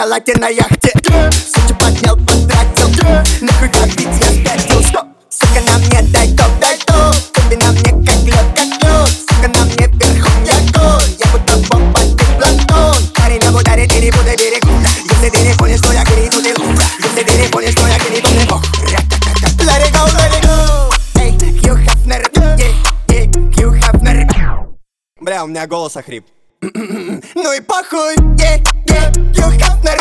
Халате на яхте. Сучи поднял, потратил Нахуй как ведь я спятил Что? Сука, на мне дай топ, дай топ Тебе на мне как лед, как лед Сука, на мне верхом я конь Я будто бомба, ты планктон Парень на ударе, ты не буду берегу Если ты не понял, что я гниду, ты лук Если ты не понял, что я гниду, ты бог. Let it go, let it go. Эй, Хью Хафнер, yeah, Хью Хафнер Бля, у меня голос охрип ну и похуй, yeah, yeah, Hugh Hefner,